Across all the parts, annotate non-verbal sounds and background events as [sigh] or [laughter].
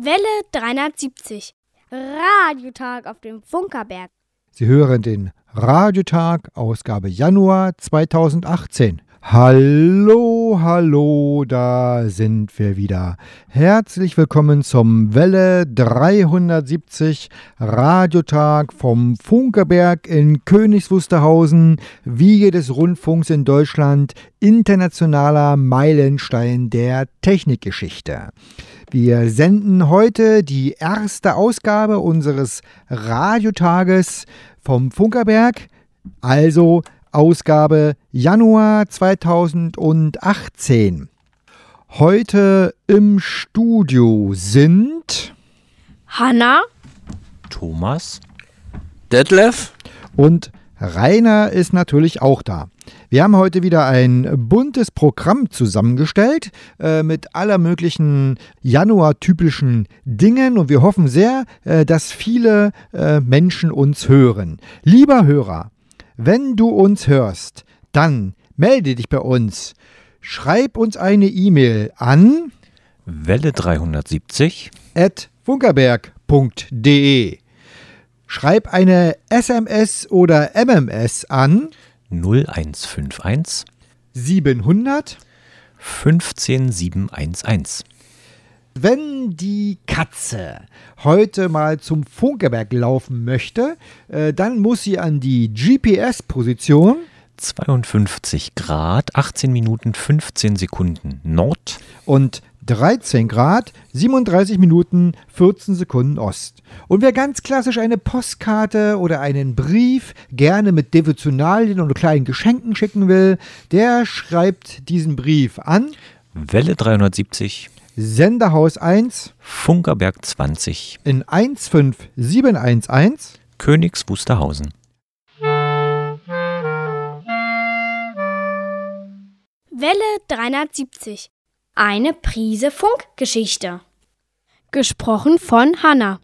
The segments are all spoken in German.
Welle 370. Radiotag auf dem Funkerberg. Sie hören den Radiotag, Ausgabe Januar 2018. Hallo, hallo, da sind wir wieder. Herzlich willkommen zum Welle 370 Radiotag vom Funkerberg in Königs Wiege des Rundfunks in Deutschland, internationaler Meilenstein der Technikgeschichte. Wir senden heute die erste Ausgabe unseres Radiotages vom Funkerberg, also Ausgabe Januar 2018. Heute im Studio sind Hanna, Thomas, Detlef und Rainer ist natürlich auch da. Wir haben heute wieder ein buntes Programm zusammengestellt äh, mit aller möglichen Januar-typischen Dingen und wir hoffen sehr, äh, dass viele äh, Menschen uns hören. Lieber Hörer, wenn du uns hörst, dann melde dich bei uns. Schreib uns eine E-Mail an Welle 370 at funkerberg.de. Schreib eine SMS oder MMS an 0151 700 15711. Wenn die Katze heute mal zum Funkerberg laufen möchte, äh, dann muss sie an die GPS-Position 52 Grad, 18 Minuten 15 Sekunden Nord. Und 13 Grad, 37 Minuten, 14 Sekunden Ost. Und wer ganz klassisch eine Postkarte oder einen Brief gerne mit Devotionalien und kleinen Geschenken schicken will, der schreibt diesen Brief an. Welle 370 Senderhaus 1 Funkerberg 20 in 15711 Königs Wusterhausen. Welle 370. Eine Prise Funkgeschichte. Gesprochen von Hanna.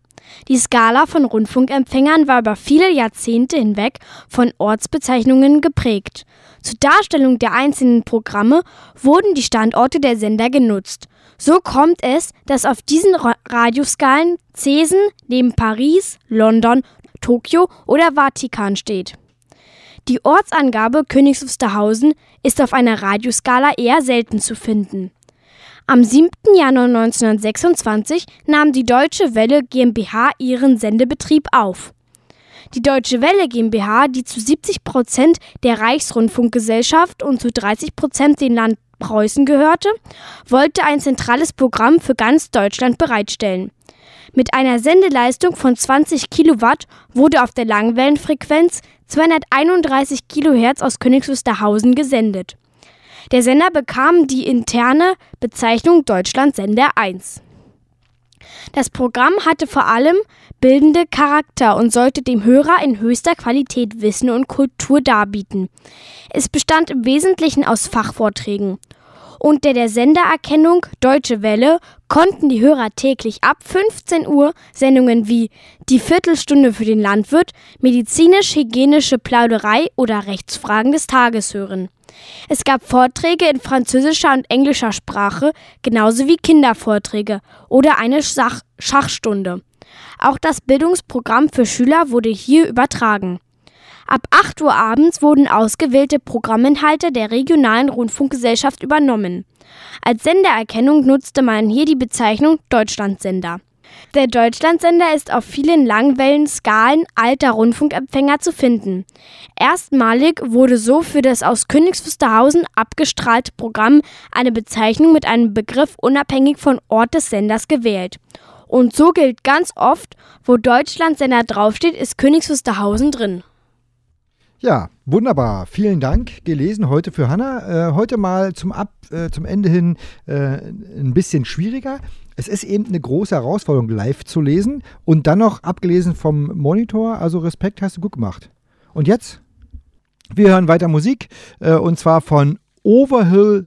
Die Skala von Rundfunkempfängern war über viele Jahrzehnte hinweg von Ortsbezeichnungen geprägt. Zur Darstellung der einzelnen Programme wurden die Standorte der Sender genutzt. So kommt es, dass auf diesen Radioskalen Cesen neben Paris, London, Tokio oder Vatikan steht. Die Ortsangabe Königs Wusterhausen ist auf einer Radioskala eher selten zu finden. Am 7. Januar 1926 nahm die Deutsche Welle GmbH ihren Sendebetrieb auf. Die Deutsche Welle GmbH, die zu 70 Prozent der Reichsrundfunkgesellschaft und zu 30 Prozent dem Land Preußen gehörte, wollte ein zentrales Programm für ganz Deutschland bereitstellen. Mit einer Sendeleistung von 20 Kilowatt wurde auf der Langwellenfrequenz 231 Kilohertz aus Königs Wusterhausen gesendet. Der Sender bekam die interne Bezeichnung Deutschlandsender 1. Das Programm hatte vor allem bildende Charakter und sollte dem Hörer in höchster Qualität Wissen und Kultur darbieten. Es bestand im Wesentlichen aus Fachvorträgen. Unter der Sendererkennung Deutsche Welle konnten die Hörer täglich ab 15 Uhr Sendungen wie Die Viertelstunde für den Landwirt, medizinisch-hygienische Plauderei oder Rechtsfragen des Tages hören. Es gab Vorträge in französischer und englischer Sprache, genauso wie Kindervorträge oder eine Schach Schachstunde. Auch das Bildungsprogramm für Schüler wurde hier übertragen. Ab 8 Uhr abends wurden ausgewählte Programminhalte der regionalen Rundfunkgesellschaft übernommen. Als Sendererkennung nutzte man hier die Bezeichnung Deutschlandsender. Der Deutschlandsender ist auf vielen Langwellenskalen alter Rundfunkempfänger zu finden. Erstmalig wurde so für das aus Königs Wusterhausen abgestrahlte Programm eine Bezeichnung mit einem Begriff unabhängig von Ort des Senders gewählt. Und so gilt ganz oft, wo Deutschlandsender draufsteht, ist Königs Wusterhausen drin. Ja, wunderbar. Vielen Dank. Gelesen heute für Hanna. Äh, heute mal zum, Ab, äh, zum Ende hin äh, ein bisschen schwieriger. Es ist eben eine große Herausforderung, live zu lesen und dann noch abgelesen vom Monitor. Also Respekt, hast du gut gemacht. Und jetzt? Wir hören weiter Musik äh, und zwar von Overhill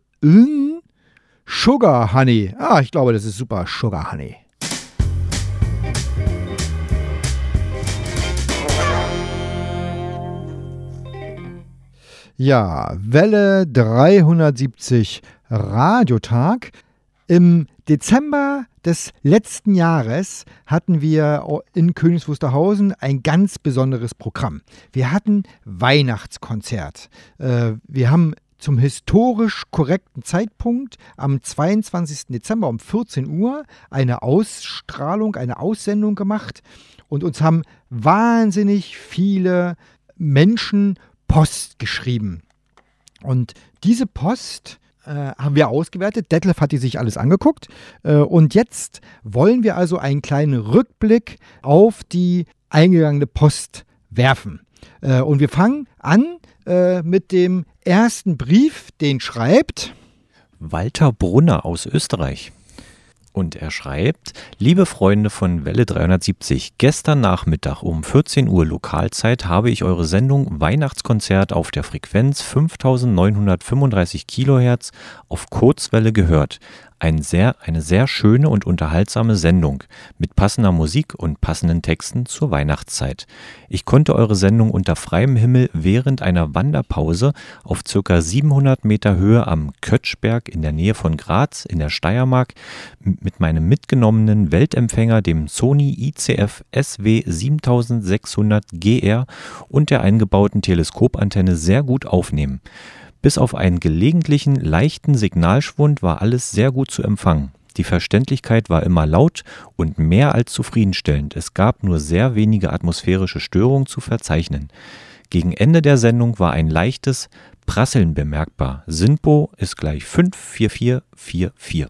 Sugar Honey. Ah, ich glaube, das ist super. Sugar Honey. Ja, Welle 370 Radiotag. Im Dezember des letzten Jahres hatten wir in Königs Wusterhausen ein ganz besonderes Programm. Wir hatten Weihnachtskonzert. Äh, wir haben zum historisch korrekten Zeitpunkt am 22. Dezember um 14 Uhr eine Ausstrahlung, eine Aussendung gemacht und uns haben wahnsinnig viele Menschen Post geschrieben. Und diese Post äh, haben wir ausgewertet. Detlef hat die sich alles angeguckt. Äh, und jetzt wollen wir also einen kleinen Rückblick auf die eingegangene Post werfen. Äh, und wir fangen an äh, mit dem ersten Brief, den schreibt Walter Brunner aus Österreich. Und er schreibt, liebe Freunde von Welle 370, gestern Nachmittag um 14 Uhr Lokalzeit habe ich eure Sendung Weihnachtskonzert auf der Frequenz 5935 Kilohertz auf Kurzwelle gehört. Ein sehr, eine sehr schöne und unterhaltsame Sendung mit passender Musik und passenden Texten zur Weihnachtszeit. Ich konnte eure Sendung unter freiem Himmel während einer Wanderpause auf ca. 700 Meter Höhe am Kötschberg in der Nähe von Graz in der Steiermark mit meinem mitgenommenen Weltempfänger, dem Sony ICF SW 7600 GR und der eingebauten Teleskopantenne sehr gut aufnehmen. Bis auf einen gelegentlichen leichten Signalschwund war alles sehr gut zu empfangen. Die Verständlichkeit war immer laut und mehr als zufriedenstellend. Es gab nur sehr wenige atmosphärische Störungen zu verzeichnen. Gegen Ende der Sendung war ein leichtes Prasseln bemerkbar. SINPO ist gleich 54444.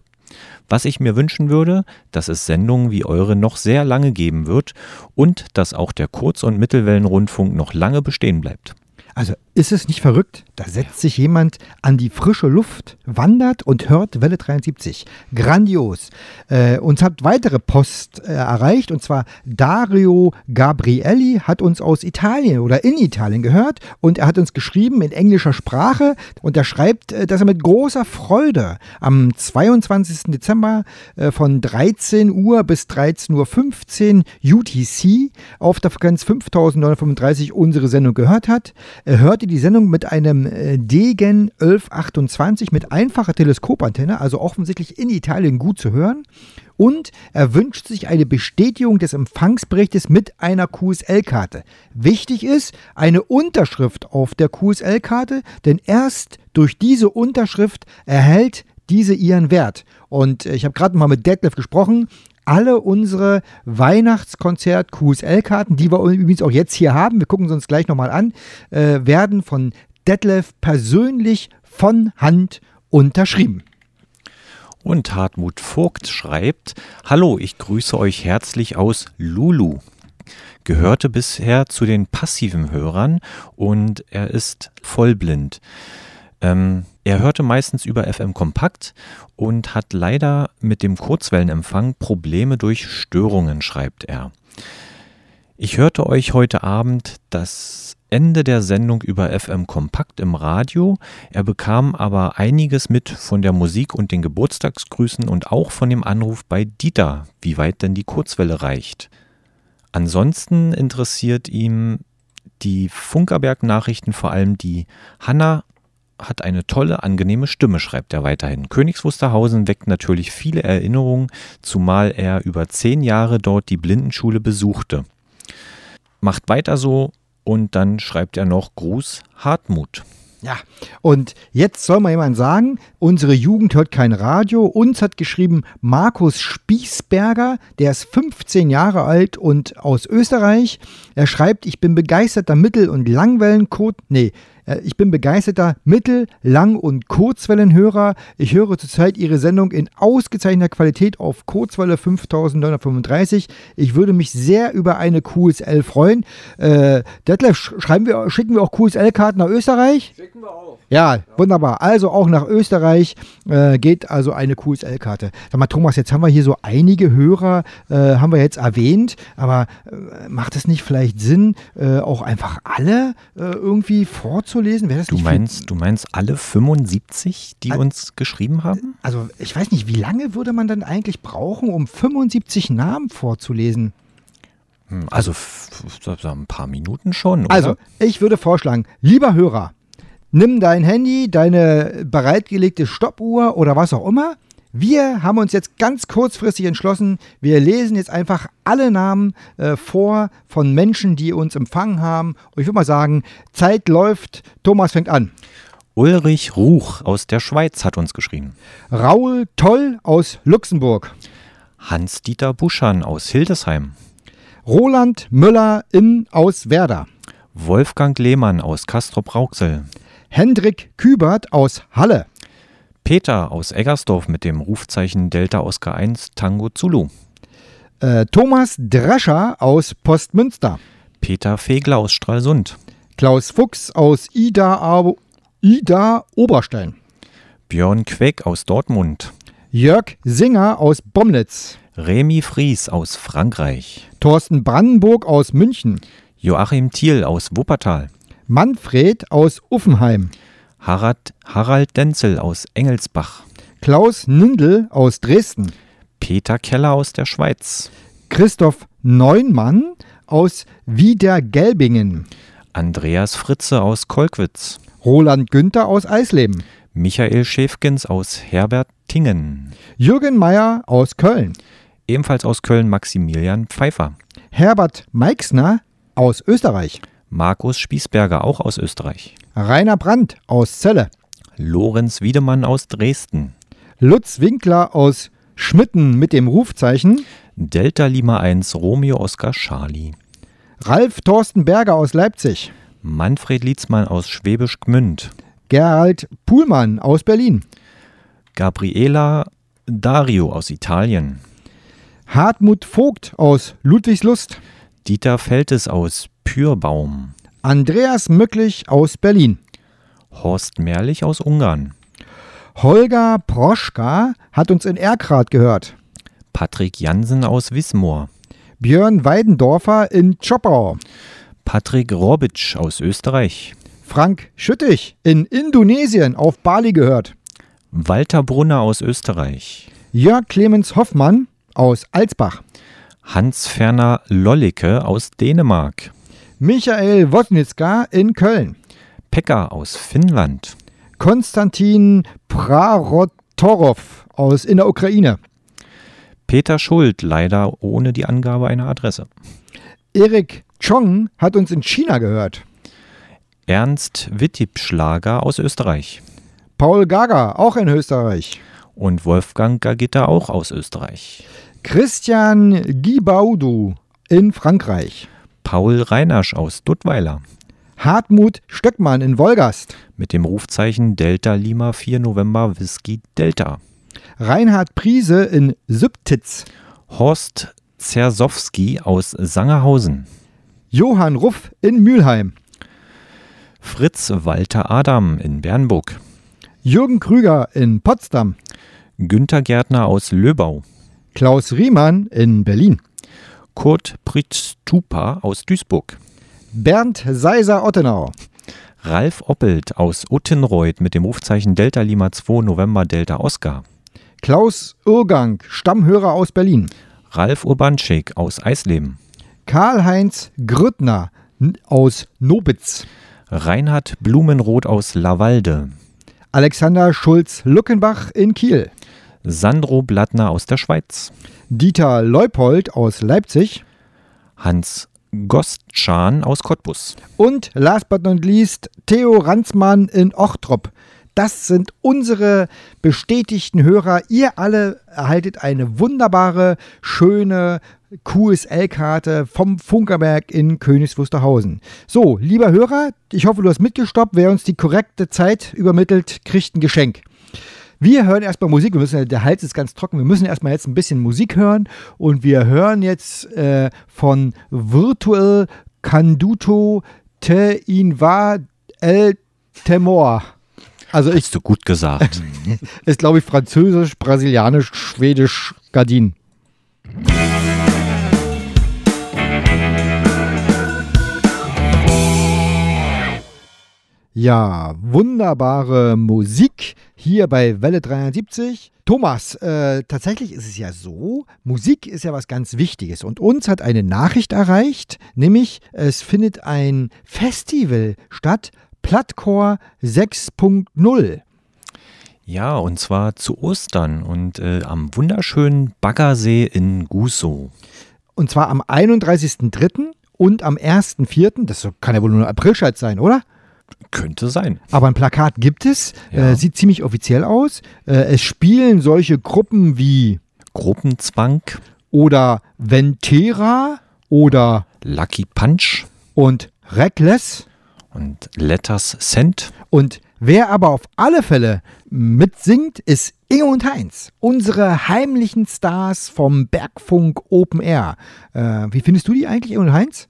Was ich mir wünschen würde, dass es Sendungen wie eure noch sehr lange geben wird und dass auch der Kurz- und Mittelwellenrundfunk noch lange bestehen bleibt. Also ist es nicht verrückt? Da setzt sich jemand an die frische Luft, wandert und hört Welle 73. Grandios. Äh, uns hat weitere Post äh, erreicht und zwar Dario Gabrielli hat uns aus Italien oder in Italien gehört und er hat uns geschrieben in englischer Sprache und er schreibt, äh, dass er mit großer Freude am 22. Dezember äh, von 13 Uhr bis 13.15 Uhr UTC auf der Frequenz 5935 unsere Sendung gehört hat. Er hörte die Sendung mit einem äh, Degen 1128 mit einfacher Teleskopantenne, also offensichtlich in Italien gut zu hören. Und er wünscht sich eine Bestätigung des Empfangsberichtes mit einer QSL-Karte. Wichtig ist eine Unterschrift auf der QSL-Karte, denn erst durch diese Unterschrift erhält diese ihren Wert. Und äh, ich habe gerade mal mit Detlef gesprochen alle unsere Weihnachtskonzert QSL-Karten, die wir übrigens auch jetzt hier haben, wir gucken sie uns gleich nochmal an, äh, werden von Detlef persönlich von Hand unterschrieben. Und Hartmut Vogt schreibt, Hallo, ich grüße euch herzlich aus Lulu. Gehörte bisher zu den passiven Hörern und er ist vollblind. Ähm, er hörte meistens über FM Kompakt und hat leider mit dem Kurzwellenempfang Probleme durch Störungen, schreibt er. Ich hörte euch heute Abend das Ende der Sendung über FM Kompakt im Radio. Er bekam aber einiges mit von der Musik und den Geburtstagsgrüßen und auch von dem Anruf bei Dieter, wie weit denn die Kurzwelle reicht. Ansonsten interessiert ihm die Funkerberg-Nachrichten, vor allem die Hanna hat eine tolle, angenehme Stimme, schreibt er weiterhin. Königs Wusterhausen weckt natürlich viele Erinnerungen, zumal er über zehn Jahre dort die Blindenschule besuchte. Macht weiter so und dann schreibt er noch Gruß Hartmut. Ja, und jetzt soll mal jemand sagen, unsere Jugend hört kein Radio. Uns hat geschrieben Markus Spießberger, der ist 15 Jahre alt und aus Österreich. Er schreibt, ich bin begeisterter Mittel- und Langwellencode. Nee, ich bin begeisterter Mittel-, Lang- und Kurzwellenhörer. Ich höre zurzeit Ihre Sendung in ausgezeichneter Qualität auf Kurzwelle 5935. Ich würde mich sehr über eine QSL freuen. Äh, Detlef, schreiben wir, schicken wir auch QSL-Karten nach Österreich? Schicken wir auch. Ja, ja, wunderbar. Also auch nach Österreich äh, geht also eine QSL-Karte. Sag mal, Thomas, jetzt haben wir hier so einige Hörer, äh, haben wir jetzt erwähnt, aber äh, macht es nicht vielleicht Sinn, äh, auch einfach alle irgendwie vorzunehmen? Vorzulesen? Wäre das du meinst, du meinst alle 75, die also, uns geschrieben haben? Also ich weiß nicht, wie lange würde man dann eigentlich brauchen, um 75 Namen vorzulesen? Hm, also ein paar Minuten schon. Oder? Also ich würde vorschlagen, lieber Hörer, nimm dein Handy, deine bereitgelegte Stoppuhr oder was auch immer, Wir haben uns jetzt ganz kurzfristig entschlossen, wir lesen jetzt einfach alle Namen äh, vor von Menschen, die uns empfangen haben. Und ich würde mal sagen, Zeit läuft. Thomas fängt an. Ulrich Ruch aus der Schweiz hat uns geschrieben. Raul Toll aus Luxemburg. Hans-Dieter Buschan aus Hildesheim. Roland Müller in aus Werder. Wolfgang Lehmann aus Castrop-Rauxel. Hendrik Kübert aus Halle. Peter aus Eggersdorf mit dem Rufzeichen Delta Oscar 1 Tango Zulu. Äh, Thomas Drescher aus Postmünster. Peter Fegler aus Stralsund. Klaus Fuchs aus Ida, Ida Oberstein. Björn Queck aus Dortmund. Jörg Singer aus Bomnitz. Remy Fries aus Frankreich. Thorsten Brandenburg aus München. Joachim Thiel aus Wuppertal. Manfred aus Uffenheim. Harald, Harald Denzel aus Engelsbach. Klaus Nindel aus Dresden. Peter Keller aus der Schweiz. Christoph Neunmann aus Wiedergelbingen. Andreas Fritze aus Kolkwitz. Roland Günther aus Eisleben. Michael Schäfgens aus Herbertingen. Jürgen Meyer aus Köln. Ebenfalls aus Köln Maximilian Pfeiffer. Herbert Meixner aus Österreich. Markus Spießberger auch aus Österreich. Rainer Brandt aus Celle. Lorenz Wiedemann aus Dresden. Lutz Winkler aus Schmitten mit dem Rufzeichen. Delta Lima 1 Romeo Oscar Charlie. Ralf Thorsten Berger aus Leipzig. Manfred Lietzmann aus Schwäbisch Gmünd. Gerald Puhlmann aus Berlin. Gabriela Dario aus Italien. Hartmut Vogt aus Ludwigslust. Dieter Feltes aus Pürbaum. Andreas Möcklich aus Berlin. Horst Merlich aus Ungarn. Holger Proschka hat uns in Erkrath gehört. Patrick Jansen aus Wismor. Björn Weidendorfer in Zschopau. Patrick Robitsch aus Österreich. Frank Schüttich in Indonesien auf Bali gehört. Walter Brunner aus Österreich. Jörg Clemens Hoffmann aus Alsbach. Hans-Ferner Lollicke aus Dänemark. Michael Woznitzka in Köln. Pekka aus Finnland. Konstantin Prarotorov aus in der Ukraine. Peter Schuld, leider ohne die Angabe einer Adresse. Erik Chong hat uns in China gehört. Ernst Wittipschlager aus Österreich. Paul Gaga, auch in Österreich. Und Wolfgang Gagitta auch aus Österreich. Christian Gibaudu in Frankreich. Paul Reinasch aus Duttweiler. Hartmut Stöckmann in Wolgast. Mit dem Rufzeichen Delta Lima 4 November Whisky Delta. Reinhard Priese in Sübtitz. Horst Zersowski aus Sangerhausen. Johann Ruff in Mülheim. Fritz Walter Adam in Bernburg. Jürgen Krüger in Potsdam. Günter Gärtner aus Löbau. Klaus Riemann in Berlin. Kurt Pritztupa aus Duisburg. Bernd Seiser-Ottenau. Ralf Oppelt aus Uttenreuth mit dem Rufzeichen Delta Lima 2 November Delta Oscar. Klaus Urgang, Stammhörer aus Berlin. Ralf Urbanschik aus Eisleben. Karl-Heinz Grüttner aus Nobitz. Reinhard Blumenroth aus Lavalde. Alexander Schulz-Luckenbach in Kiel. Sandro Blattner aus der Schweiz. Dieter Leupold aus Leipzig. Hans Gostschan aus Cottbus. Und last but not least Theo Ranzmann in Ochtrop. Das sind unsere bestätigten Hörer. Ihr alle erhaltet eine wunderbare, schöne QSL-Karte vom Funkerberg in Königs Wusterhausen. So, lieber Hörer, ich hoffe, du hast mitgestoppt. Wer uns die korrekte Zeit übermittelt, kriegt ein Geschenk. Wir hören erstmal Musik. Wir müssen, der Hals ist ganz trocken. Wir müssen erstmal jetzt ein bisschen Musik hören. Und wir hören jetzt äh, von Virtual Canduto Te Inva El Temor. Also ich, Hast du gut gesagt. [laughs] ist, glaube ich, französisch, brasilianisch, schwedisch, Gardin. Ja, wunderbare Musik hier bei Welle 73. Thomas, äh, tatsächlich ist es ja so, Musik ist ja was ganz Wichtiges und uns hat eine Nachricht erreicht, nämlich es findet ein Festival statt, Plattcore 6.0. Ja, und zwar zu Ostern und äh, am wunderschönen Baggersee in Gusow. Und zwar am 31.03. und am 1.04. Das kann ja wohl nur ein Aprilscheiß sein, oder? Könnte sein. Aber ein Plakat gibt es, Ja. äh, sieht ziemlich offiziell aus. Äh, es spielen solche Gruppen wie Gruppenzwang, oder Ventera oder Lucky Punch und Reckless. und Letters Sent. Und wer aber auf alle Fälle mitsingt, ist Inge und Heinz, unsere heimlichen Stars vom Bergfunk Open Air. Äh, wie findest du die eigentlich, Inge und Heinz?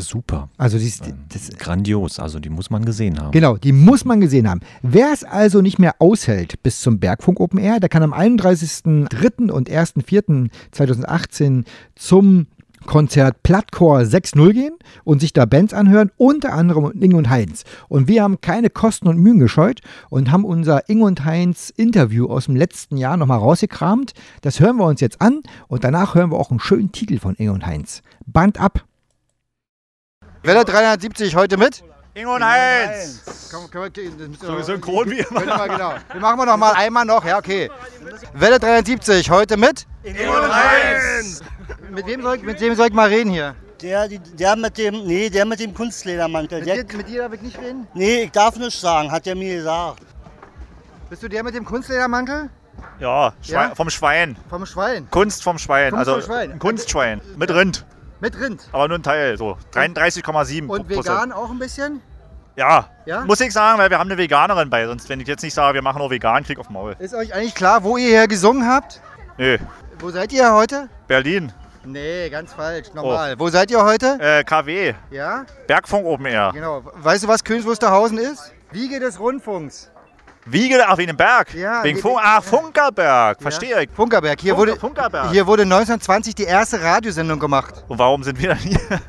Super. Also, die ist, das, Grandios, also die muss man gesehen haben. Genau, die muss man gesehen haben. Wer es also nicht mehr aushält bis zum Bergfunk Open Air, der kann am 31.03. und 1.04.2018 zum Konzert Plattcore 6.0 gehen und sich da Bands anhören, unter anderem Inge und Heinz. Und wir haben keine Kosten und Mühen gescheut und haben unser Inge und Heinz Interview aus dem letzten Jahr nochmal rausgekramt. Das hören wir uns jetzt an und danach hören wir auch einen schönen Titel von Inge und Heinz. Band ab. Welle 370 heute mit. Ingo und Heinz. Komm, können wir, So synchron wie immer. Können wir, genau. Wir machen wir noch mal einmal noch, ja, okay. Welle 73, heute mit? Ingo und Heinz. Mit wem soll ich, mit wem soll ich mal reden hier? Der, die- der mit dem, nee, der mit dem Kunstledermantel. Der, Mit dir, mit dir darf ich nicht reden? nee, ich darf nichts sagen, hat er mir gesagt. Bist du der mit dem Kunstledermantel? Ja, Schwein, Ja? vom Schwein. Vom Schwein. Kunst vom Schwein. Kunst also vom Schwein. ein Kunstschwein. Mit Rind. Mit Rind. Aber nur ein Teil. So 33,7 Und vegan auch ein bisschen? Ja. Ja? Muss ich sagen, weil wir haben eine Veganerin bei. Sonst, wenn ich jetzt nicht sage, wir machen nur vegan, krieg auf Maul. Ist euch eigentlich klar, wo ihr hier gesungen habt? Nee. Wo seid ihr heute? Berlin. Nee, ganz falsch. Normal. Wo seid ihr heute? Äh, KW. Ja? Bergfunk Open Air. Genau. Weißt du, was Königs Wusterhausen ist? Wiege des Rundfunks. Wiege, ach, wegen dem Berg. Ja, wegen Funk, ach, Funkerberg. Verstehe ich. Funkerberg. Hier, Funker- wurde, Funkerberg. hier wurde 1920 die erste Radiosendung gemacht. Und warum sind wir dann hier? [laughs]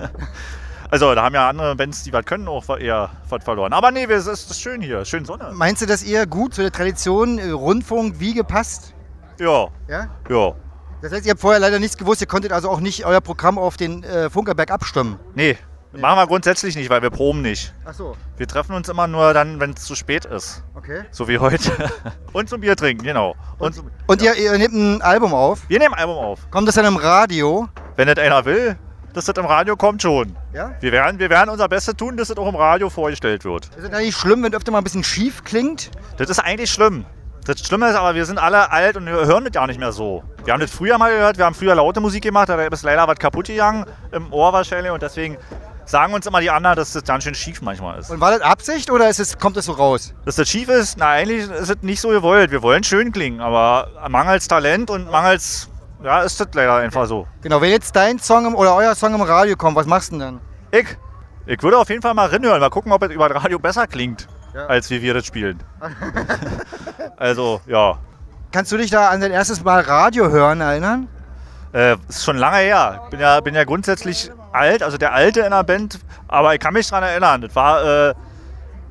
Also, da haben ja andere Bands, die was können, auch eher was verloren. Aber nee, es ist, ist schön hier. Schön Sonne. Meinst du, dass ihr gut zu der Tradition äh, Rundfunk Wiege passt? Ja, Ja? ja. Das heißt, ihr habt vorher leider nichts gewusst, ihr konntet also auch nicht euer Programm auf den äh, Funkerberg abstimmen. Nee, machen wir grundsätzlich nicht, weil wir proben nicht. Ach so, Wir treffen uns immer nur dann, wenn es zu spät ist. okay. So wie heute. [laughs] Und zum Bier trinken, genau. Und, zum, Und ihr, ihr nehmt ein Album auf. wir nehmen ein Album auf. Kommt das dann im Radio? Wenn das einer will, dass das im Radio kommt, schon. Ja? Wir werden, wir werden unser Bestes tun, dass das auch im Radio vorgestellt wird. Ist es eigentlich schlimm, wenn öfter mal ein bisschen schief klingt? Das ist eigentlich schlimm. Das Schlimme ist aber, wir sind alle alt und wir hören das ja nicht mehr so. Wir haben das früher mal gehört, wir haben früher laute Musik gemacht, da ist leider was kaputt gegangen, im Ohr wahrscheinlich und deswegen sagen uns immer die anderen, dass das ganz schön schief manchmal ist. Und war das Absicht oder ist es, kommt es so raus? Dass das schief ist, na eigentlich ist es nicht so gewollt. Wir wollen schön klingen, aber mangels Talent und mangels, ja, ist das leider einfach so. Genau, wenn jetzt dein Song im, oder euer Song im Radio kommt, was machst du denn dann? Ich, ich würde auf jeden Fall mal reinhören, mal gucken, ob es über das Radio besser klingt, Ja. als wie wir das spielen. [laughs] also, ja, Kannst du dich da an dein erstes Mal Radio hören erinnern? Äh, ist schon lange her. Bin ja, bin ja grundsätzlich alt, also der Alte in der Band, aber ich kann mich daran erinnern. Das war äh,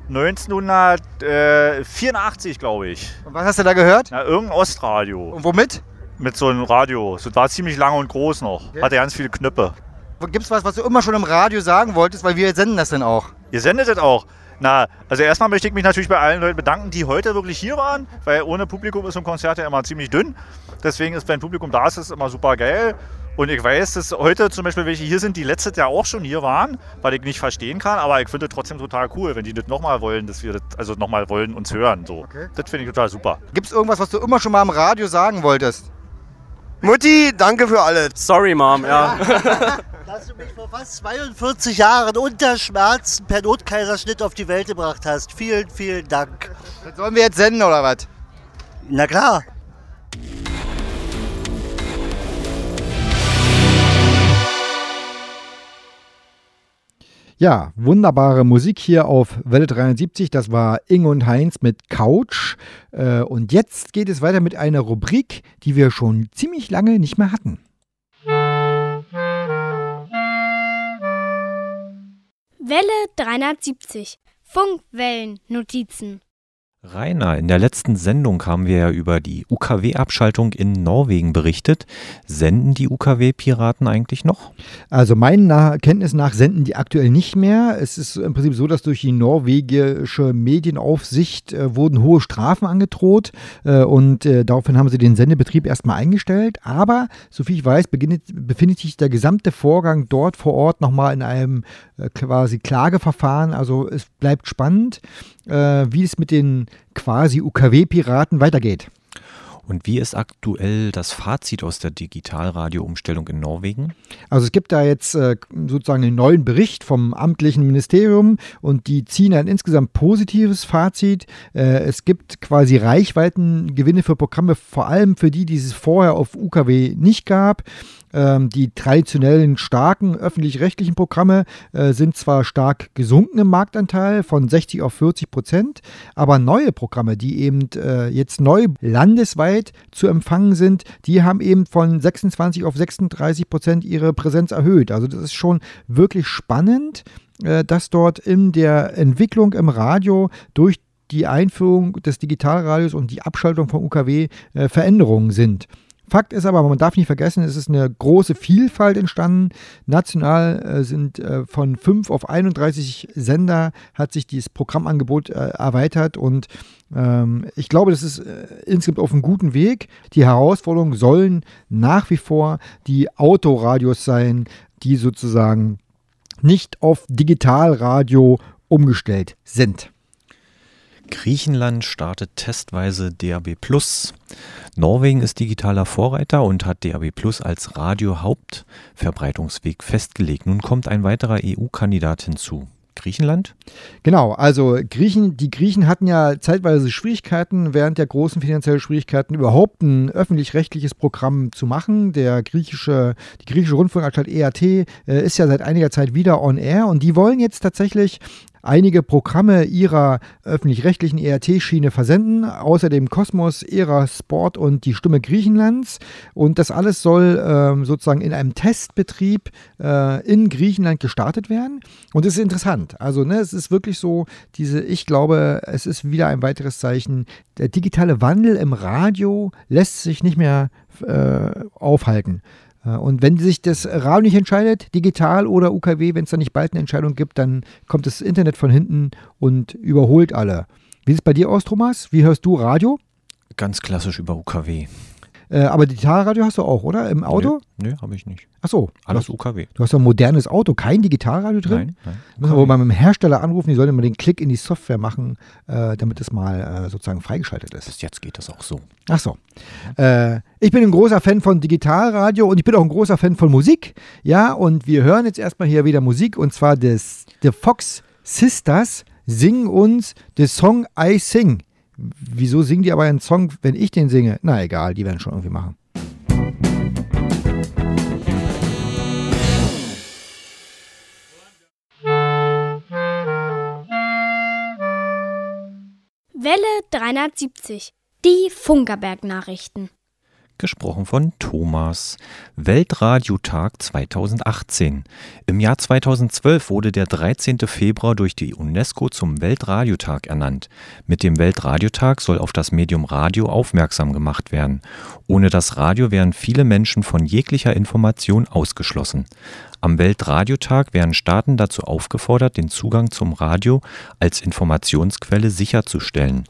1984, glaube ich. Und was hast du da gehört? Na, irgendein Ostradio Und womit? mit so einem Radio. Das war ziemlich lang und groß noch. Okay. Hatte ganz viele Knöpfe. Gibt es was, was du immer schon im Radio sagen wolltest, weil wir senden das dann auch? Ihr sendet das auch. Na, also erstmal möchte ich mich natürlich bei allen Leuten bedanken, die heute wirklich hier waren, weil ohne Publikum ist so ein Konzert ja immer ziemlich dünn. Deswegen ist, wenn Publikum da ist, ist es immer super geil. Und ich weiß, dass heute zum Beispiel welche hier sind, die letztes Jahr auch schon hier waren, weil ich nicht verstehen kann, aber ich finde es trotzdem total cool, wenn die das nochmal wollen, dass wir das, also nochmal wollen, uns hören. So. Okay. Das finde ich total super. Gibt es irgendwas, was du immer schon mal im Radio sagen wolltest? Mutti, danke für alles. Sorry, Mom, ja. [laughs] Dass du mich vor fast 42 Jahren unter Schmerzen per Notkaiserschnitt auf die Welt gebracht hast. Vielen, vielen Dank. Das sollen wir jetzt senden oder was? Na klar. Ja, wunderbare Musik hier auf Welle 73. Das war Inge und Heinz mit Couch. Äh, Und jetzt geht es weiter mit einer Rubrik, die wir schon ziemlich lange nicht mehr hatten. Welle 370. Funkwellennotizen. Rainer, in der letzten Sendung haben wir ja über die UKW-Abschaltung in Norwegen berichtet. Senden die UKW-Piraten eigentlich noch? Also meinen Kenntnis nach senden die aktuell nicht mehr. Es ist im Prinzip so, dass durch die norwegische Medienaufsicht äh, wurden hohe Strafen angedroht äh, und äh, daraufhin haben sie den Sendebetrieb erstmal eingestellt. Aber, soviel ich weiß, beginnt, befindet sich der gesamte Vorgang dort vor Ort nochmal in einem äh, quasi Klageverfahren. Also es bleibt spannend wie es mit den quasi UKW-Piraten weitergeht. Und wie ist aktuell das Fazit aus der Digitalradio-Umstellung in Norwegen? Also es gibt da jetzt äh, sozusagen einen neuen Bericht vom amtlichen Ministerium und die ziehen ein insgesamt positives Fazit. Äh, es gibt quasi Reichweitengewinne für Programme, vor allem für die, die es vorher auf UKW nicht gab. Ähm, die traditionellen starken öffentlich-rechtlichen Programme äh, sind zwar stark gesunken im Marktanteil von 60 auf 40 Prozent, aber neue Programme, die eben äh, jetzt neu landesweit zu empfangen sind, die haben eben von 26 auf 36 Prozent ihre Präsenz erhöht. Also das ist schon wirklich spannend, äh, dass dort in der Entwicklung im Radio durch die Einführung des Digitalradios und die Abschaltung von UKW äh, Veränderungen sind. Fakt ist aber, man darf nicht vergessen, es ist eine große Vielfalt entstanden. National äh, sind äh, von 5 auf 31 Sender hat sich dieses Programmangebot äh, erweitert und ähm, ich glaube, das ist insgesamt auf einem guten Weg. Die Herausforderungen sollen nach wie vor die Autoradios sein, die sozusagen nicht auf Digitalradio umgestellt sind. Griechenland startet testweise DAB+. Norwegen ist digitaler Vorreiter und hat DAB+ als Radio-Hauptverbreitungsweg festgelegt. Nun kommt ein weiterer EU-Kandidat hinzu. Griechenland? Genau, also Griechen, die Griechen hatten ja zeitweise Schwierigkeiten, während der großen finanziellen Schwierigkeiten überhaupt ein öffentlich-rechtliches Programm zu machen. Der griechische, die griechische Rundfunkanstalt EAT äh, ist ja seit einiger Zeit wieder on air und die wollen jetzt tatsächlich einige Programme ihrer öffentlich-rechtlichen ERT-Schiene versenden, außerdem Kosmos, Era Sport und die Stimme Griechenlands. Und das alles soll ähm, sozusagen in einem Testbetrieb äh, in Griechenland gestartet werden. Und es ist interessant. Also ne, es ist wirklich so, diese, ich glaube, es ist wieder ein weiteres Zeichen. Der digitale Wandel im Radio lässt sich nicht mehr äh, aufhalten. Äh, und wenn sich das Radio nicht entscheidet, digital oder UKW, wenn es da nicht bald eine Entscheidung gibt, dann kommt das Internet von hinten und überholt alle. Wie sieht es bei dir aus, Thomas? Wie hörst du Radio? Ganz klassisch über UKW. Äh, aber Digitalradio hast du auch, oder? Im Auto? Nö, nee, habe ich nicht. Ach so. Alles du hast, UKW. Du hast ein modernes Auto, kein Digitalradio drin? Nein, nein. Müssen wir wohl mal mit dem Hersteller anrufen, die sollen immer den Klick in die Software machen, äh, damit es mal äh, sozusagen freigeschaltet ist. Bis jetzt geht das auch so. Ach so. Äh, ich bin ein großer Fan von Digitalradio und ich bin auch ein großer Fan von Musik. Ja, und wir hören jetzt erstmal hier wieder Musik und zwar des The Fox Sisters singen uns den Song I Sing. Wieso singen die aber einen Song, wenn ich den singe? Na egal, die werden schon irgendwie machen. Welle 370. Die Funkerberg-Nachrichten. Gesprochen von Thomas. Weltradiotag 2018. Im Jahr 2012 wurde der 13. Februar durch die UNESCO zum Weltradiotag ernannt. Mit dem Weltradiotag soll auf das Medium Radio aufmerksam gemacht werden. Ohne das Radio wären viele Menschen von jeglicher Information ausgeschlossen. Am Weltradiotag werden Staaten dazu aufgefordert, den Zugang zum Radio als Informationsquelle sicherzustellen.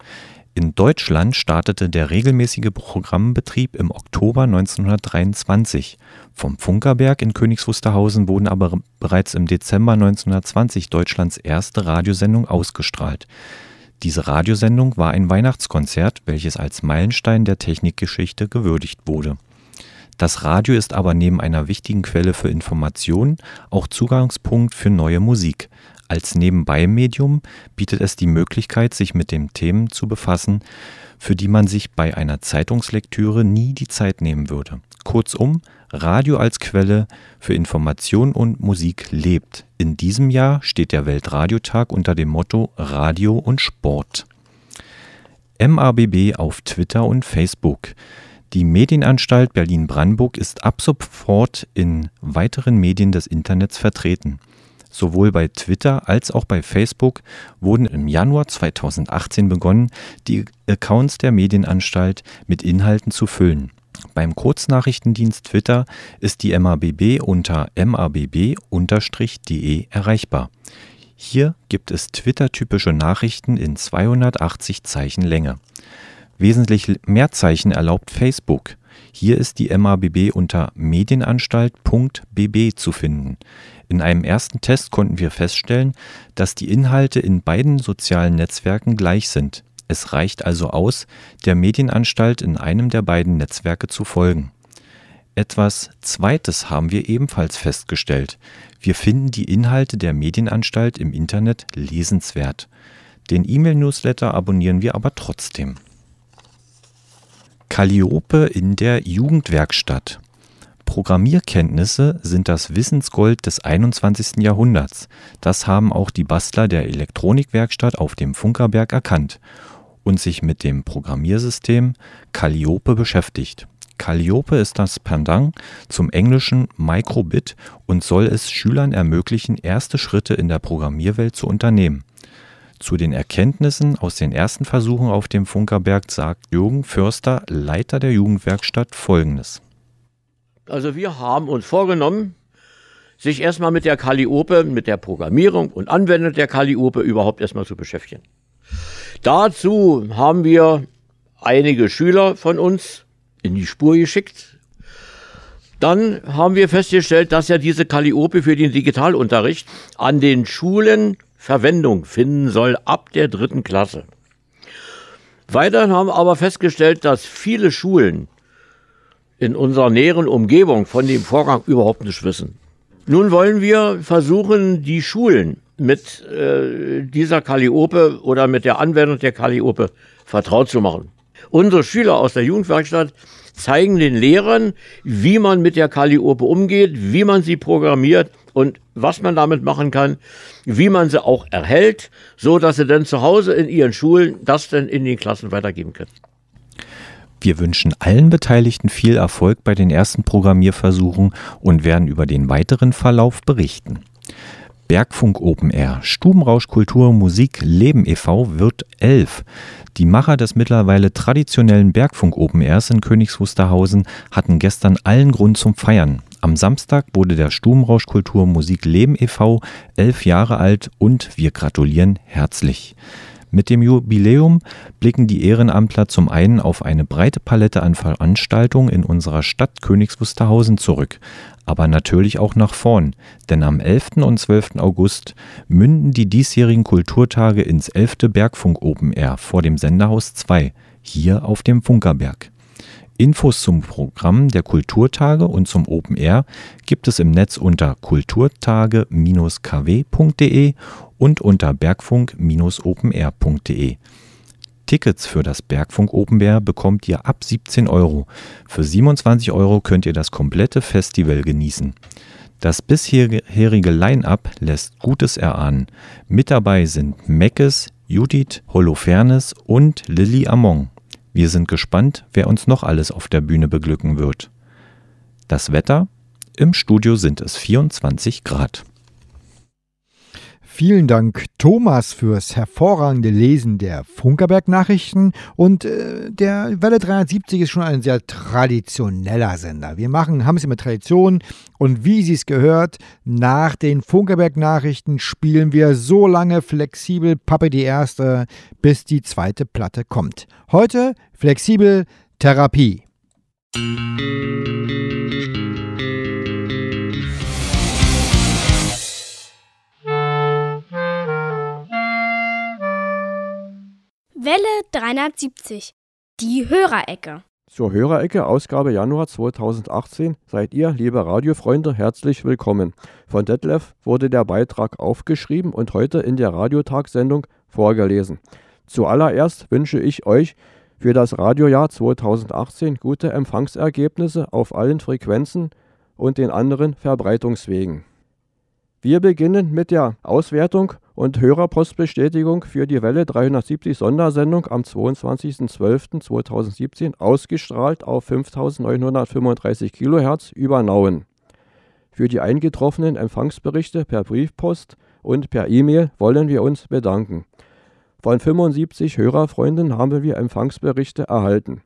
In Deutschland startete der regelmäßige Programmbetrieb im Oktober 1923. Vom Funkerberg in Königs Wusterhausen wurden aber bereits im Dezember 1920 Deutschlands erste Radiosendung ausgestrahlt. Diese Radiosendung war ein Weihnachtskonzert, welches als Meilenstein der Technikgeschichte gewürdigt wurde. Das Radio ist aber neben einer wichtigen Quelle für Informationen auch Zugangspunkt für neue Musik. Als Nebenbei-Medium bietet es die Möglichkeit, sich mit den Themen zu befassen, für die man sich bei einer Zeitungslektüre nie die Zeit nehmen würde. Kurzum, Radio als Quelle für Information und Musik lebt. In diesem Jahr steht der Weltradiotag unter dem Motto Radio und Sport. MABB auf Twitter und Facebook. Die Medienanstalt Berlin-Brandenburg ist ab sofort in weiteren Medien des Internets vertreten. Sowohl bei Twitter als auch bei Facebook wurden im Januar 2018 begonnen, die Accounts der Medienanstalt mit Inhalten zu füllen. Beim Kurznachrichtendienst Twitter ist die MABB unter mabb-de erreichbar. Hier gibt es Twitter-typische Nachrichten in 280 Zeichen Länge. Wesentlich mehr Zeichen erlaubt Facebook. Hier ist die MABB unter medienanstalt.bb zu finden. In einem ersten Test konnten wir feststellen, dass die Inhalte in beiden sozialen Netzwerken gleich sind. Es reicht also aus, der Medienanstalt in einem der beiden Netzwerke zu folgen. Etwas Zweites haben wir ebenfalls festgestellt. Wir finden die Inhalte der Medienanstalt im Internet lesenswert. Den E-Mail-Newsletter abonnieren wir aber trotzdem. Calliope in der Jugendwerkstatt. Programmierkenntnisse sind das Wissensgold des 21. Jahrhunderts. Das haben auch die Bastler der Elektronikwerkstatt auf dem Funkerberg erkannt und sich mit dem Programmiersystem Calliope beschäftigt. Calliope ist das Pendant zum englischen Microbit und soll es Schülern ermöglichen, erste Schritte in der Programmierwelt zu unternehmen. Zu den Erkenntnissen aus den ersten Versuchen auf dem Funkerberg sagt Jürgen Förster, Leiter der Jugendwerkstatt, folgendes. Also wir haben uns vorgenommen, sich erstmal mit der Calliope, mit der Programmierung und Anwendung der Calliope überhaupt erstmal zu beschäftigen. Dazu haben wir einige Schüler von uns in die Spur geschickt. Dann haben wir festgestellt, dass ja diese Calliope für den Digitalunterricht an den Schulen Verwendung finden soll ab der dritten Klasse. Weiterhin haben wir aber festgestellt, dass viele Schulen in unserer näheren Umgebung von dem Vorgang überhaupt nicht wissen. Nun wollen wir versuchen, die Schulen mit äh, dieser Calliope oder mit der Anwendung der Calliope vertraut zu machen. Unsere Schüler aus der Jugendwerkstatt zeigen den Lehrern, wie man mit der Calliope umgeht, wie man sie programmiert und was man damit machen kann, wie man sie auch erhält, so dass sie dann zu Hause in ihren Schulen das dann in den Klassen weitergeben können. Wir wünschen allen Beteiligten viel Erfolg bei den ersten Programmierversuchen und werden über den weiteren Verlauf berichten. Bergfunk Open Air, Stubenrausch Kultur Musik Leben e.V. wird 11. Die Macher des mittlerweile traditionellen Bergfunk Open Airs in Königs Wusterhausen hatten gestern allen Grund zum Feiern. Am Samstag wurde der Stubenrausch Kultur Musik Leben e.V. elf Jahre alt und wir gratulieren herzlich. Mit dem Jubiläum blicken die Ehrenamtler zum einen auf eine breite Palette an Veranstaltungen in unserer Stadt Königs Wusterhausen zurück, aber natürlich auch nach vorn, denn am 11. und 12. August münden die diesjährigen Kulturtage ins 11. Bergfunk Open Air vor dem Senderhaus 2, hier auf dem Funkerberg. Infos zum Programm der Kulturtage und zum Open Air gibt es im Netz unter kulturtage-kw.de und unter bergfunk-openair.de. Tickets für das Bergfunk Open Air bekommt ihr ab 17 Euro. Für 27 Euro könnt ihr das komplette Festival genießen. Das bisherige Line-Up lässt Gutes erahnen. Mit dabei sind Meckes, Judith, Holofernes und Lilly Among. Wir sind gespannt, wer uns noch alles auf der Bühne beglücken wird. Das Wetter? Im Studio sind es 24 Grad. Vielen Dank, Thomas, fürs hervorragende Lesen der Funkerberg-Nachrichten. Und äh, der Welle 370 ist schon ein sehr traditioneller Sender. Wir machen, haben es immer Tradition. Und wie Sie es gehört, nach den Funkerberg-Nachrichten spielen wir so lange flexibel Pappe die erste, bis die zweite Platte kommt. Heute flexibel Therapie. Welle 370. Die Hörerecke. Zur Hörerecke, Ausgabe Januar 2018, seid ihr, liebe Radiofreunde, herzlich willkommen. Von Detlef wurde der Beitrag aufgeschrieben und heute in der Radiotagssendung vorgelesen. Zuallererst wünsche ich euch für das Radiojahr 2018 gute Empfangsergebnisse auf allen Frequenzen und den anderen Verbreitungswegen. Wir beginnen mit der Auswertung und Hörerpostbestätigung für die Welle 370 Sondersendung am 22.12.2017 ausgestrahlt auf 5935 kHz über Nauen. Für die eingetroffenen Empfangsberichte per Briefpost und per E-Mail wollen wir uns bedanken. Von 75 Hörerfreunden haben wir Empfangsberichte erhalten.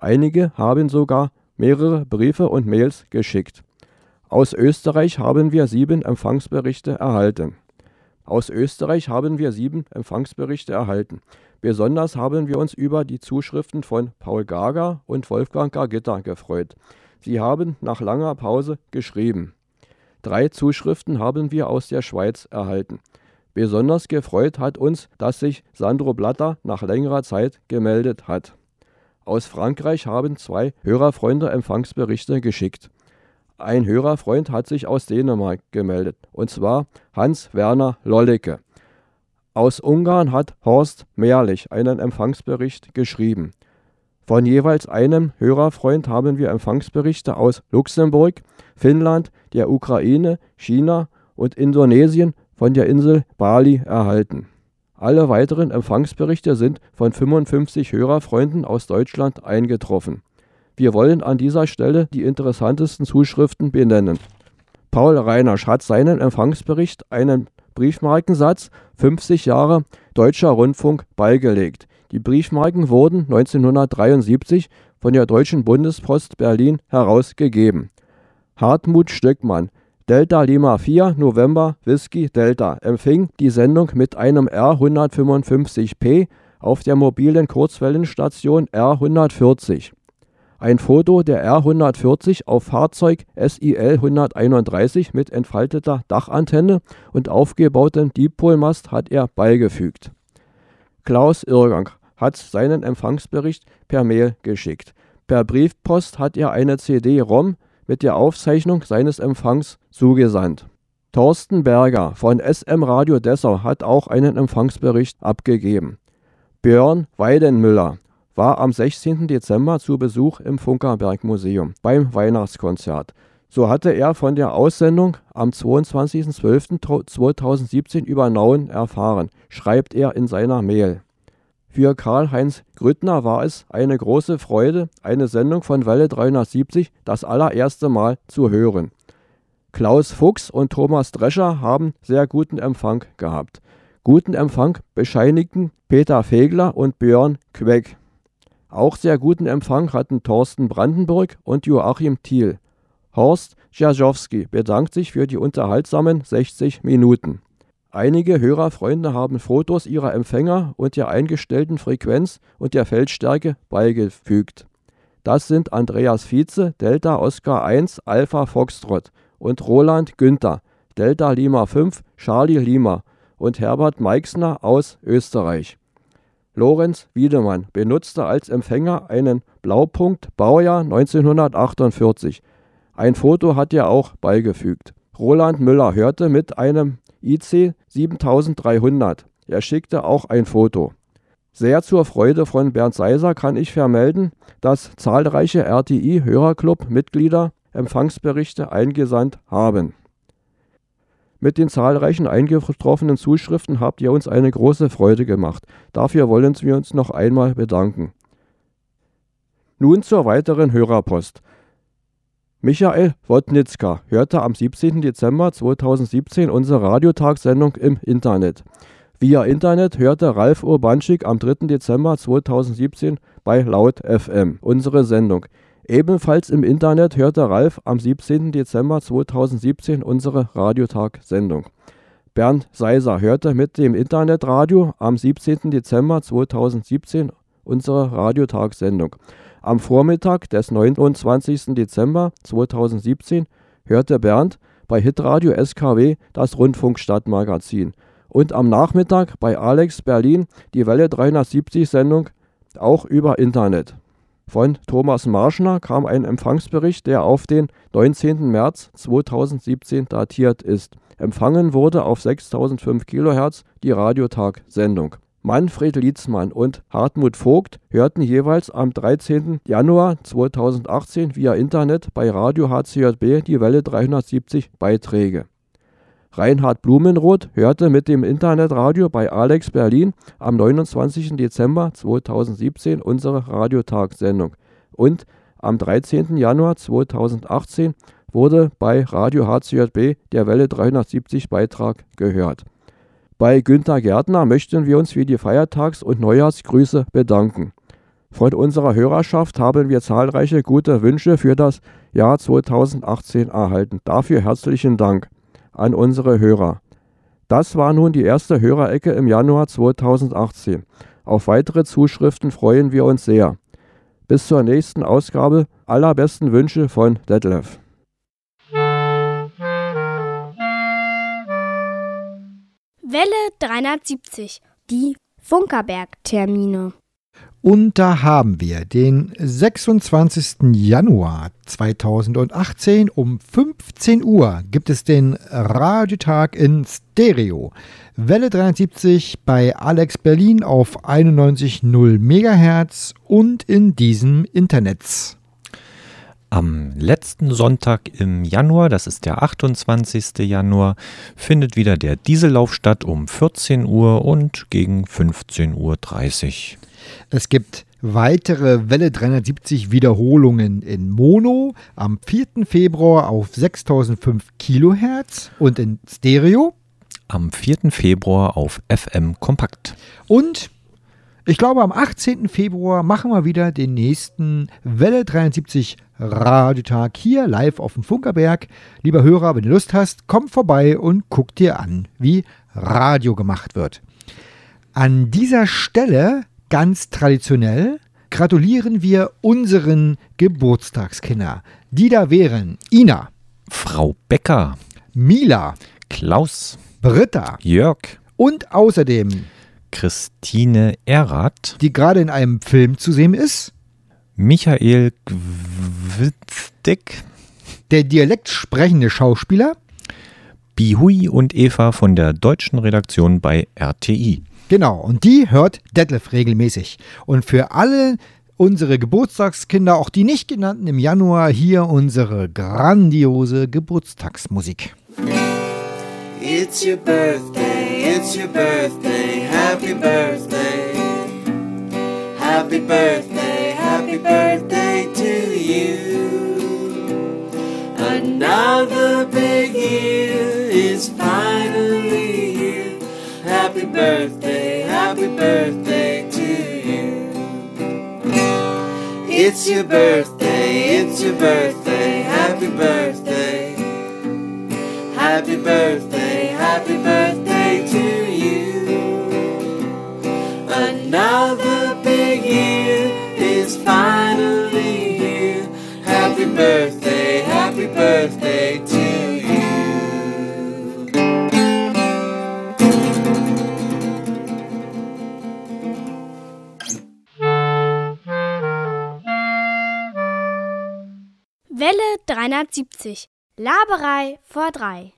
Einige haben sogar mehrere Briefe und Mails geschickt. Aus Österreich haben wir sieben Empfangsberichte erhalten. Aus Österreich haben wir sieben Empfangsberichte erhalten. Besonders haben wir uns über die Zuschriften von Paul Gager und Wolfgang Gargitter gefreut. Sie haben nach langer Pause geschrieben. Drei Zuschriften haben wir aus der Schweiz erhalten. Besonders gefreut hat uns, dass sich Sandro Blatter nach längerer Zeit gemeldet hat. Aus Frankreich haben zwei Hörerfreunde Empfangsberichte geschickt. Ein Hörerfreund hat sich aus Dänemark gemeldet, und zwar Hans-Werner Lollecke. Aus Ungarn hat Horst Mehrlich einen Empfangsbericht geschrieben. Von jeweils einem Hörerfreund haben wir Empfangsberichte aus Luxemburg, Finnland, der Ukraine, China und Indonesien von der Insel Bali erhalten. Alle weiteren Empfangsberichte sind von 55 Hörerfreunden aus Deutschland eingetroffen. Wir wollen an dieser Stelle die interessantesten Zuschriften benennen. Paul Reinasch hat seinen Empfangsbericht einen Briefmarkensatz 50 Jahre Deutscher Rundfunk beigelegt. Die Briefmarken wurden 1973 von der Deutschen Bundespost Berlin herausgegeben. Hartmut Stöckmann, Delta Lima 4, November, Whisky Delta, empfing die Sendung mit einem R155P auf der mobilen Kurzwellenstation R140. Ein Foto der R140 auf Fahrzeug SIL 131 mit entfalteter Dachantenne und aufgebautem Dipolmast hat er beigefügt. Klaus Irrgang hat seinen Empfangsbericht per Mail geschickt. Per Briefpost hat er eine CD-ROM mit der Aufzeichnung seines Empfangs zugesandt. Thorsten Berger von SM Radio Dessau hat auch einen Empfangsbericht abgegeben. Björn Weidenmüller war am 16. Dezember zu Besuch im Funkerberg Museum beim Weihnachtskonzert. So hatte er von der Aussendung am 22.12.2017 über Nauen erfahren, schreibt er in seiner Mail. Für Karl-Heinz Grüttner war es eine große Freude, eine Sendung von Welle 370 das allererste Mal zu hören. Klaus Fuchs und Thomas Drescher haben sehr guten Empfang gehabt. Guten Empfang bescheinigten Peter Fegler und Björn Queck. Auch sehr guten Empfang hatten Thorsten Brandenburg und Joachim Thiel. Horst Jarzowski bedankt sich für die unterhaltsamen 60 Minuten. Einige Hörerfreunde haben Fotos ihrer Empfänger und der eingestellten Frequenz und der Feldstärke beigefügt. Das sind Andreas Vize, Delta Oscar 1, Alpha Foxtrot und Roland Günther, Delta Lima 5, Charlie Lima und Herbert Meixner aus Österreich. Lorenz Wiedemann benutzte als Empfänger einen Blaupunkt Baujahr 1948. Ein Foto hat er auch beigefügt. Roland Müller hörte mit einem IC 7300. Er schickte auch ein Foto. Sehr zur Freude von Bernd Seiser kann ich vermelden, dass zahlreiche RTI-Hörerclub-Mitglieder Empfangsberichte eingesandt haben. Mit den zahlreichen eingetroffenen Zuschriften habt ihr uns eine große Freude gemacht. Dafür wollen wir uns noch einmal bedanken. Nun zur weiteren Hörerpost. Michael Wodnitzka hörte am 17. Dezember 2017 unsere Radiotagssendung im Internet. Via Internet hörte Ralf Urbanschik am 3. Dezember 2017 bei Laut FM unsere Sendung. Ebenfalls im Internet hörte Ralf am 17. Dezember 2017 unsere Radiotag-Sendung. Bernd Seiser hörte mit dem Internetradio am 17. Dezember 2017 unsere Radiotag-Sendung. Am Vormittag des 29. Dezember 2017 hörte Bernd bei Hitradio SKW das Rundfunkstadtmagazin und am Nachmittag bei Alex Berlin die Welle 370 Sendung auch über Internet. Von Thomas Marschner kam ein Empfangsbericht, der auf den 19. März 2017 datiert ist. Empfangen wurde auf 6005 kHz die Radiotag-Sendung. Manfred Lietzmann und Hartmut Vogt hörten jeweils am 13. Januar 2018 via Internet bei Radio HCJB die Welle 370 Beiträge. Reinhard Blumenroth hörte mit dem Internetradio bei Alex Berlin am 29. Dezember 2017 unsere Radiotag-Sendung und am 13. Januar 2018 wurde bei Radio HCJB der Welle 370 Beitrag gehört. Bei Günther Gärtner möchten wir uns für die Feiertags- und Neujahrsgrüße bedanken. Von unserer Hörerschaft haben wir zahlreiche gute Wünsche für das Jahr 2018 erhalten. Dafür herzlichen Dank an unsere Hörer. Das war nun die erste Hörerecke im Januar 2018. Auf weitere Zuschriften freuen wir uns sehr. Bis zur nächsten Ausgabe. Allerbesten Wünsche von Detlef. Welle 370, die Funkerberg-Termine. Und da haben wir den 26. Januar 2018 um 15 Uhr gibt es den Radiotag in Stereo. Welle 73 bei Alex Berlin auf 91.0 MHz und in diesem Internet. Am letzten Sonntag im Januar, das ist der 28. Januar, findet wieder der Diesellauf statt um 14 Uhr und gegen 15.30 Uhr. Es gibt weitere Welle 370 Wiederholungen in Mono am 4. Februar auf 6005 Kilohertz und in Stereo. Am 4. Februar auf FM Kompakt. Und ich glaube, am 18. Februar machen wir wieder den nächsten Welle 73 Radiotag hier live auf dem Funkerberg. Lieber Hörer, wenn du Lust hast, komm vorbei und guck dir an, wie Radio gemacht wird. An dieser Stelle ganz traditionell gratulieren wir unseren Geburtstagskinder. Die da wären. Ina, Frau Becker, Mila, Klaus, Britta. Jörg. Und außerdem Christine Erath, die gerade in einem Film zu sehen ist, Michael Gwitzdick, der dialekt sprechende Schauspieler, Bihui und Eva von der deutschen Redaktion bei RTI. Genau, und die hört Detlef regelmäßig. Und für alle unsere Geburtstagskinder, auch die nicht genannten im Januar, hier unsere grandiose Geburtstagsmusik. It's your birthday, it's your birthday, happy birthday. Happy birthday, happy birthday to you. Another big year Happy birthday, happy birthday to you. It's your birthday, it's your birthday, happy birthday. Happy birthday, happy birthday to you. Another big year is finally here. Happy birthday, happy birthday to you. 370, Laberei vor drei.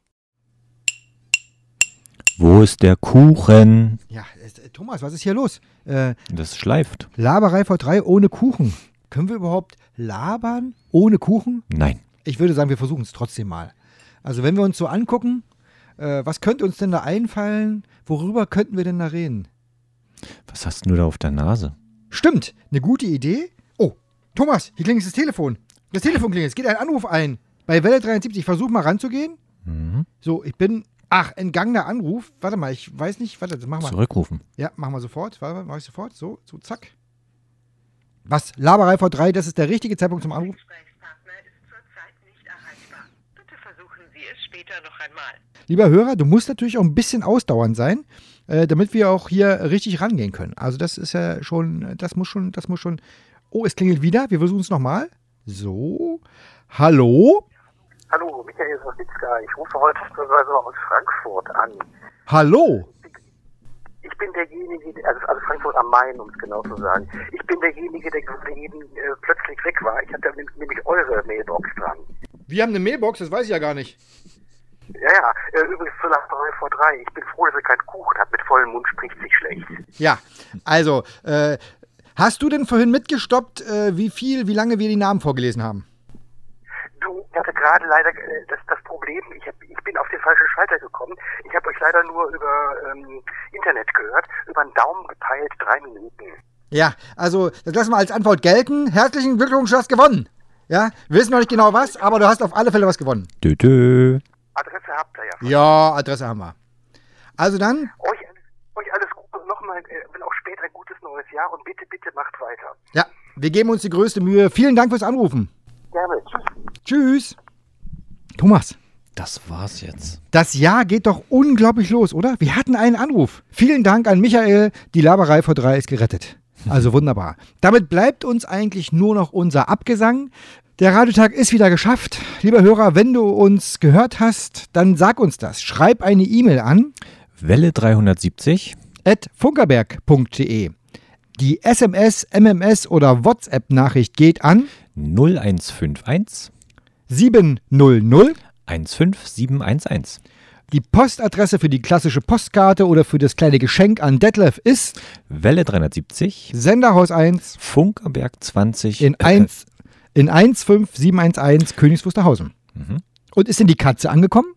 Wo ist der Kuchen? Ja, äh, Thomas, was ist hier los? Äh, Das schleift. Laberei vor drei ohne Kuchen. Können wir überhaupt labern ohne Kuchen? Nein. Ich würde sagen, wir versuchen es trotzdem mal. Also wenn wir uns so angucken, äh, was könnte uns denn da einfallen? Worüber könnten wir denn da reden? Was hast du da auf der Nase? Stimmt, eine gute Idee. Oh, Thomas, hier klingelt das Telefon. Das Telefon klingelt, es geht ein Anruf ein. Bei Welle 73, ich versuche mal ranzugehen. Mhm. So, ich bin, ach, entgangener Anruf. Warte mal, ich weiß nicht, warte, das machen wir. Zurückrufen. Ja, machen wir sofort. Warte, mach ich sofort. So, so, zack. Was? Laberei vor drei, das ist der richtige Zeitpunkt zum Anruf. Gesprächspartner ist zurzeit nicht erreichbar. Bitte versuchen Sie es später noch einmal. Lieber Hörer, du musst natürlich auch ein bisschen ausdauernd sein, äh, damit wir auch hier richtig rangehen können. Also das ist ja schon, das muss schon, das muss schon. Oh, es klingelt wieder. Wir versuchen es nochmal. So. Hallo? Hallo, Michael Sowitzka. Ich rufe heute aus Frankfurt an. Hallo? Ich bin derjenige, der- also, also Frankfurt am Main, um es genau zu sagen. Ich bin derjenige, der eben äh, plötzlich weg war. Ich hatte nämlich- eure Mailbox dran. Wir haben eine Mailbox, das weiß ich ja gar nicht. Ja, ja, äh, übrigens zur Lacherei vor drei. Ich bin froh, dass ihr keinen Kuchen habt. Mit vollem Mund spricht sich schlecht. Ja, also, äh, hast du denn vorhin mitgestoppt, äh, wie viel, wie lange wir die Namen vorgelesen haben? Du, ich hatte gerade leider äh, das, das Problem, ich, hab, ich bin auf den falschen Schalter gekommen. Ich habe euch leider nur über ähm, Internet gehört, über einen Daumen gepeilt, drei Minuten. Ja, also, das lassen wir als Antwort gelten. Herzlichen Glückwunsch, du hast gewonnen. Ja, wir wissen noch nicht genau was, aber du hast auf alle Fälle was gewonnen. Dö, dö. Adresse habt ihr ja. Ja, Adresse haben wir. Also dann, Euch, euch alles Gute und nochmal, äh, später ein gutes neues Jahr und bitte, bitte macht weiter. ja, wir geben uns die größte Mühe. Vielen Dank fürs Anrufen. Gerne. Tschüss. Tschüss. Thomas, Das war's jetzt. das Jahr geht doch unglaublich los, oder? Wir hatten einen Anruf. Vielen Dank an Michael. Die Laberei vor drei ist gerettet. Also wunderbar. Damit bleibt uns eigentlich nur noch unser Abgesang. Der Radiotag ist wieder geschafft. Lieber Hörer, wenn du uns gehört hast, dann sag uns das. Schreib eine E-Mail an Welle 370. funkerberg.de. Die SMS, MMS oder WhatsApp-Nachricht geht an 0151 700. 15711. Die Postadresse für die klassische Postkarte oder für das kleine Geschenk an Detlef ist Welle 370. Senderhaus 1 Funkerberg 20. in, 1, in 15711 Königs Wusterhausen. Mhm. Und ist denn die Katze angekommen?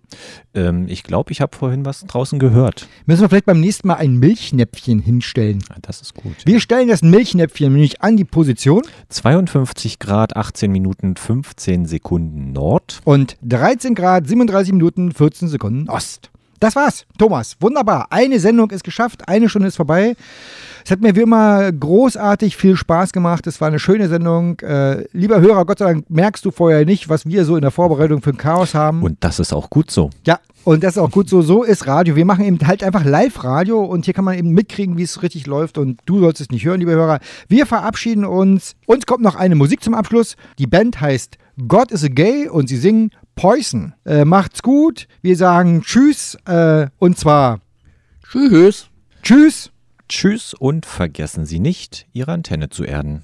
Ähm, ich glaube, ich habe vorhin was draußen gehört. Müssen wir vielleicht beim nächsten Mal ein Milchnäpfchen hinstellen. Ah, Das ist gut. Wir stellen das Milchnäpfchen nämlich an die Position 52 Grad, 18 Minuten, 15 Sekunden Nord. und 13 Grad, 37 Minuten, 14 Sekunden Ost. Das war's, Thomas. Wunderbar. Eine Sendung ist geschafft, eine Stunde ist vorbei. Es hat mir wie immer großartig viel Spaß gemacht. Es war eine schöne Sendung. Äh, lieber Hörer, Gott sei Dank merkst du vorher nicht, was wir so in der Vorbereitung für ein Chaos haben. Und das ist auch gut so. Ja, und das ist auch gut so. So ist Radio. Wir machen eben halt einfach Live-Radio und hier kann man eben mitkriegen, wie es richtig läuft. Und du sollst es nicht hören, liebe Hörer. Wir verabschieden uns. Uns kommt noch eine Musik zum Abschluss. Die Band heißt God is a Gay und sie singen Poison. Äh, macht's gut. Wir sagen Tschüss. Äh, und zwar Tschüss. Tschüss. Tschüss und vergessen Sie nicht, Ihre Antenne zu erden.